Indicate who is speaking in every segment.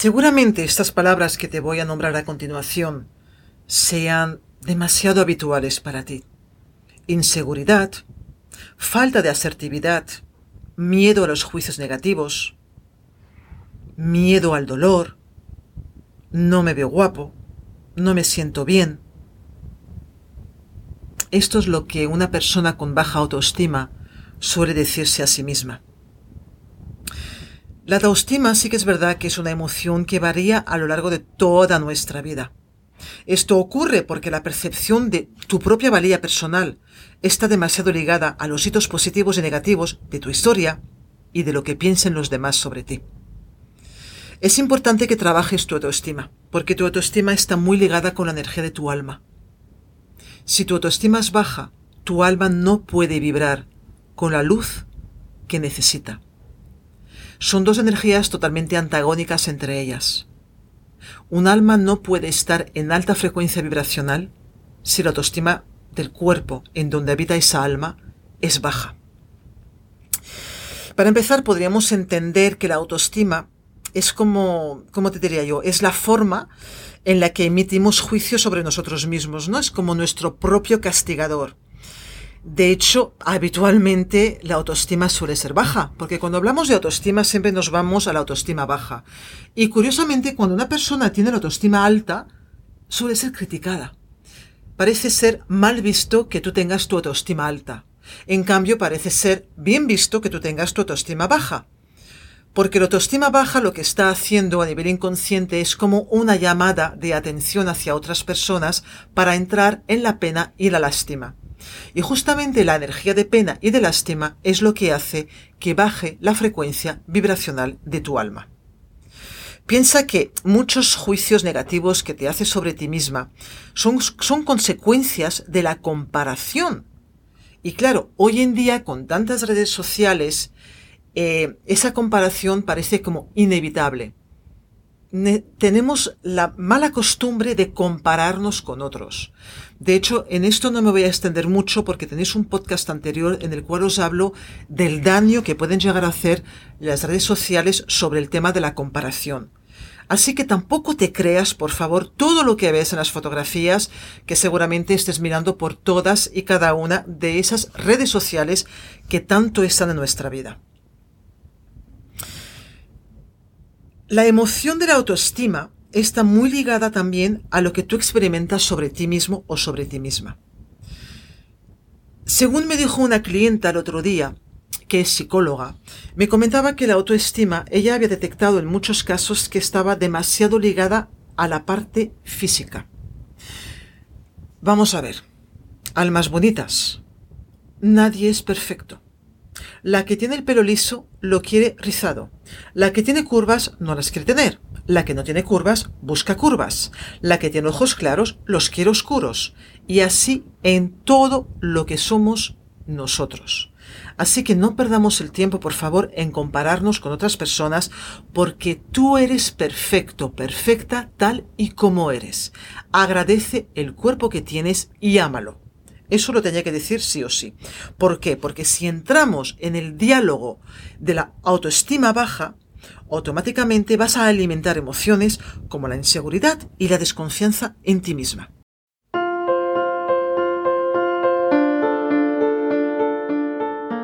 Speaker 1: Seguramente estas palabras que te voy a nombrar a continuación sean demasiado habituales para ti. Inseguridad, falta de asertividad, miedo a los juicios negativos, miedo al dolor, no me veo guapo, no me siento bien. Esto es lo que una persona con baja autoestima suele decirse a sí misma. La autoestima sí que es verdad que es una emoción que varía a lo largo de toda nuestra vida. Esto ocurre porque la percepción de tu propia valía personal está demasiado ligada a los hitos positivos y negativos de tu historia y de lo que piensen los demás sobre ti. Es importante que trabajes tu autoestima, porque tu autoestima está muy ligada con la energía de tu alma. Si tu autoestima es baja, tu alma no puede vibrar con la luz que necesita. Son dos energías totalmente antagónicas entre ellas. Un alma no puede estar en alta frecuencia vibracional si la autoestima del cuerpo en donde habita esa alma es baja. Para empezar, podríamos entender que la autoestima es como, ¿cómo te diría yo? Es la forma en la que emitimos juicio sobre nosotros mismos, ¿no? Es como nuestro propio castigador. De hecho, habitualmente la autoestima suele ser baja, porque cuando hablamos de autoestima siempre nos vamos a la autoestima baja. Y curiosamente, cuando una persona tiene la autoestima alta, suele ser criticada. Parece ser mal visto que tú tengas tu autoestima alta. En cambio, parece ser bien visto que tú tengas tu autoestima baja. Porque la autoestima baja lo que está haciendo a nivel inconsciente es como una llamada de atención hacia otras personas para entrar en la pena y la lástima. Y justamente la energía de pena y de lástima es lo que hace que baje la frecuencia vibracional de tu alma. Piensa que muchos juicios negativos que te haces sobre ti misma son, son consecuencias de la comparación. Y claro, hoy en día con tantas redes sociales, eh, esa comparación parece como inevitable. Tenemos la mala costumbre de compararnos con otros. De hecho, en esto no me voy a extender mucho porque tenéis un podcast anterior en el cual os hablo del daño que pueden llegar a hacer las redes sociales sobre el tema de la comparación. Así que tampoco te creas, por favor, todo lo que ves en las fotografías, que seguramente estés mirando por todas y cada una de esas redes sociales que tanto están en nuestra vida. La emoción de la autoestima está muy ligada también a lo que tú experimentas sobre ti mismo o sobre ti misma. Según me dijo una clienta el otro día, que es psicóloga, me comentaba que la autoestima ella había detectado en muchos casos que estaba demasiado ligada a la parte física. Vamos a ver, almas bonitas. Nadie es perfecto. La que tiene el pelo liso lo quiere rizado. La que tiene curvas no las quiere tener. La que no tiene curvas busca curvas. La que tiene ojos claros los quiere oscuros. Y así en todo lo que somos nosotros. Así que no perdamos el tiempo, por favor, en compararnos con otras personas, porque tú eres perfecto, perfecta, tal y como eres. Agradece el cuerpo que tienes y ámalo. Eso lo tenía que decir sí o sí. ¿Por qué? Porque si entramos en el diálogo de la autoestima baja, automáticamente vas a alimentar emociones como la inseguridad y la desconfianza en ti misma.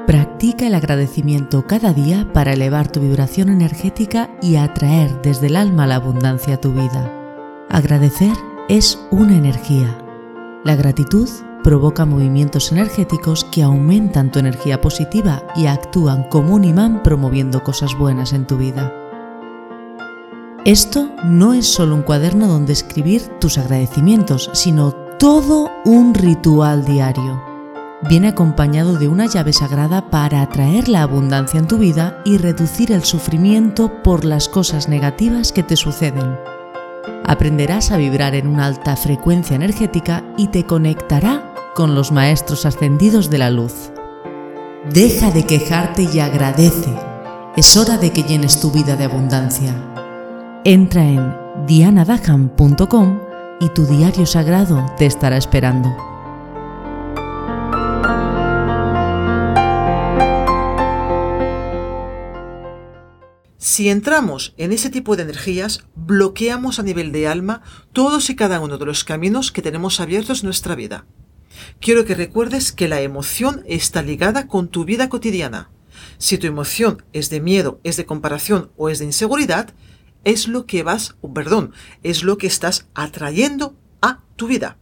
Speaker 2: Practica el agradecimiento cada día para elevar tu vibración energética y atraer desde el alma la abundancia a tu vida. Agradecer es una energía. La gratitud provoca movimientos energéticos que aumentan tu energía positiva y actúan como un imán promoviendo cosas buenas en tu vida. Esto no es solo un cuaderno donde escribir tus agradecimientos, sino todo un ritual diario. Viene acompañado de una llave sagrada para atraer la abundancia en tu vida y reducir el sufrimiento por las cosas negativas que te suceden. Aprenderás a vibrar en una alta frecuencia energética y te conectará con los maestros ascendidos de la luz. Deja de quejarte y agradece. Es hora de que llenes tu vida de abundancia. Entra en dianadaham.com y tu diario sagrado te estará esperando.
Speaker 1: Si entramos en ese tipo de energías, bloqueamos a nivel de alma todos y cada uno de los caminos que tenemos abiertos en nuestra vida. Quiero que recuerdes que la emoción está ligada con tu vida cotidiana. Si tu emoción es de miedo, es de comparación o es de inseguridad, es lo que vas, perdón, es lo que estás atrayendo a tu vida.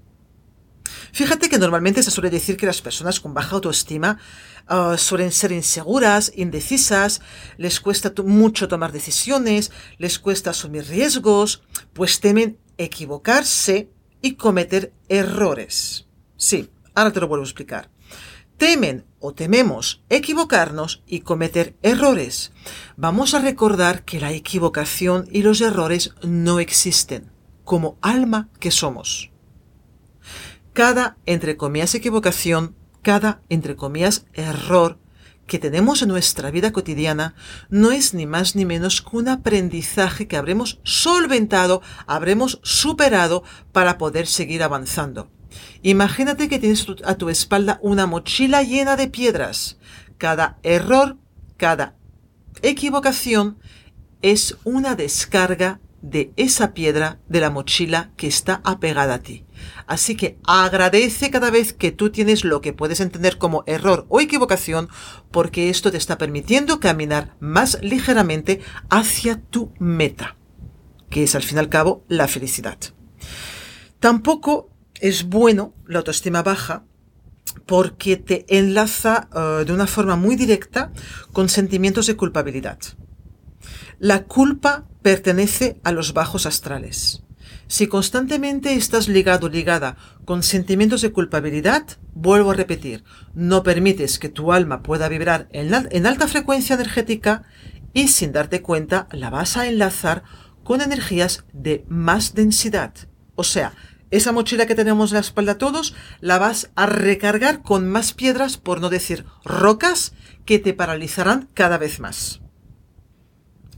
Speaker 1: Fíjate que normalmente se suele decir que las personas con baja autoestima ah, suelen ser inseguras, indecisas, les cuesta mucho tomar decisiones, les cuesta asumir riesgos, pues temen equivocarse y cometer errores. Sí, ahora te lo vuelvo a explicar temen o tememos equivocarnos y cometer errores. Vamos a recordar que la equivocación y los errores no existen como alma que somos. Cada, entre comillas, equivocación, cada, entre comillas, error que tenemos en nuestra vida cotidiana no es ni más ni menos que un aprendizaje que habremos solventado, habremos superado para poder seguir avanzando. Imagínate que tienes a tu espalda una mochila llena de piedras. Cada error, cada equivocación es una descarga de esa piedra de la mochila que está apegada a ti. Así que agradece cada vez que tú tienes lo que puedes entender como error o equivocación, porque esto te está permitiendo caminar más ligeramente hacia tu meta, que es al fin y al cabo la felicidad. Tampoco es bueno la autoestima baja porque te enlaza eh, de una forma muy directa con sentimientos de culpabilidad. La culpa pertenece a los bajos astrales. Si constantemente estás ligado, ligada con sentimientos de culpabilidad, vuelvo a repetir, no permites que tu alma pueda vibrar en, en alta frecuencia energética y sin darte cuenta la vas a enlazar con energías de más densidad. O sea, esa mochila que tenemos en la espalda todos, la vas a recargar con más piedras, por no decir rocas, que te paralizarán cada vez más.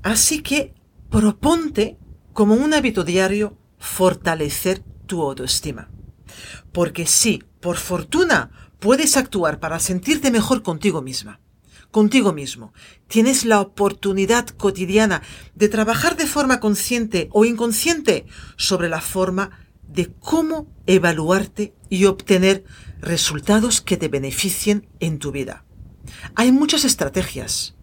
Speaker 1: Así que proponte como un hábito diario fortalecer tu autoestima. Porque si, por fortuna, puedes actuar para sentirte mejor contigo misma, contigo mismo, tienes la oportunidad cotidiana de trabajar de forma consciente o inconsciente sobre la forma de cómo evaluarte y obtener resultados que te beneficien en tu vida. Hay muchas estrategias.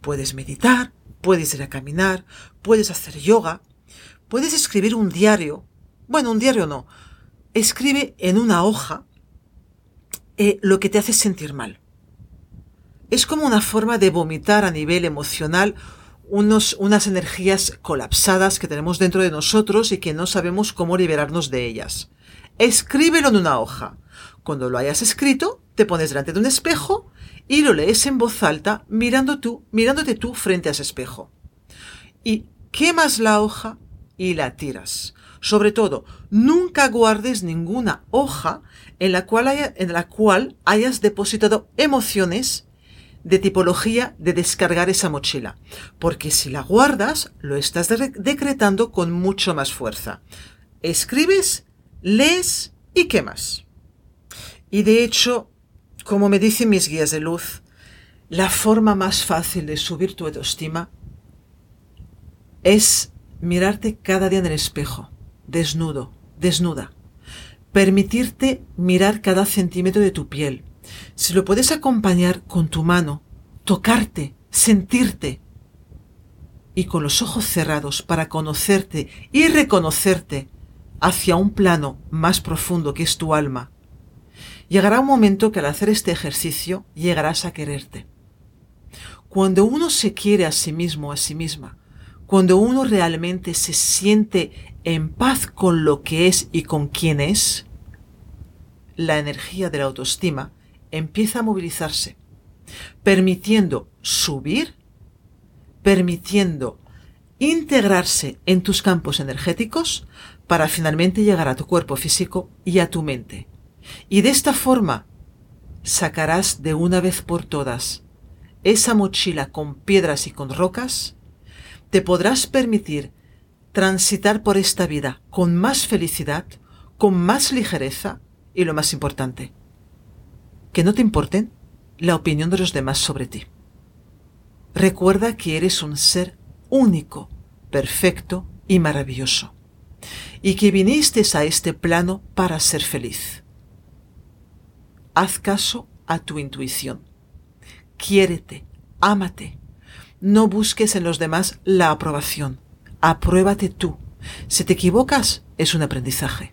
Speaker 1: Puedes meditar, puedes ir a caminar, puedes hacer yoga, puedes escribir un diario. Bueno, un diario no. Escribe en una hoja eh, lo que te hace sentir mal. Es como una forma de vomitar a nivel emocional unos, unas energías colapsadas que tenemos dentro de nosotros y que no sabemos cómo liberarnos de ellas. Escríbelo en una hoja. Cuando lo hayas escrito, te pones delante de un espejo y lo lees en voz alta mirando tú, mirándote tú frente a ese espejo. Y quemas la hoja y la tiras. Sobre todo, nunca guardes ninguna hoja en la cual, en la cual hayas depositado emociones de tipología de descargar esa mochila, porque si la guardas, lo estás decretando con mucho más fuerza. Escribes, lees y quemas. Y de hecho, como me dicen mis guías de luz, la forma más fácil de subir tu autoestima es mirarte cada día en el espejo, desnudo, desnuda. Permitirte mirar cada centímetro de tu piel, si lo puedes acompañar con tu mano, tocarte, sentirte y con los ojos cerrados para conocerte y reconocerte hacia un plano más profundo que es tu alma, llegará un momento que al hacer este ejercicio llegarás a quererte. Cuando uno se quiere a sí mismo, a sí misma, cuando uno realmente se siente en paz con lo que es y con quién es, la energía de la autoestima empieza a movilizarse, permitiendo subir, permitiendo integrarse en tus campos energéticos para finalmente llegar a tu cuerpo físico y a tu mente. Y de esta forma sacarás de una vez por todas esa mochila con piedras y con rocas, te podrás permitir transitar por esta vida con más felicidad, con más ligereza y lo más importante, que no te importen la opinión de los demás sobre ti. Recuerda que eres un ser único, perfecto y maravilloso, y que viniste a este plano para ser feliz. Haz caso a tu intuición. Quiérete, ámate. No busques en los demás la aprobación. Apruébate tú. Si te equivocas, es un aprendizaje.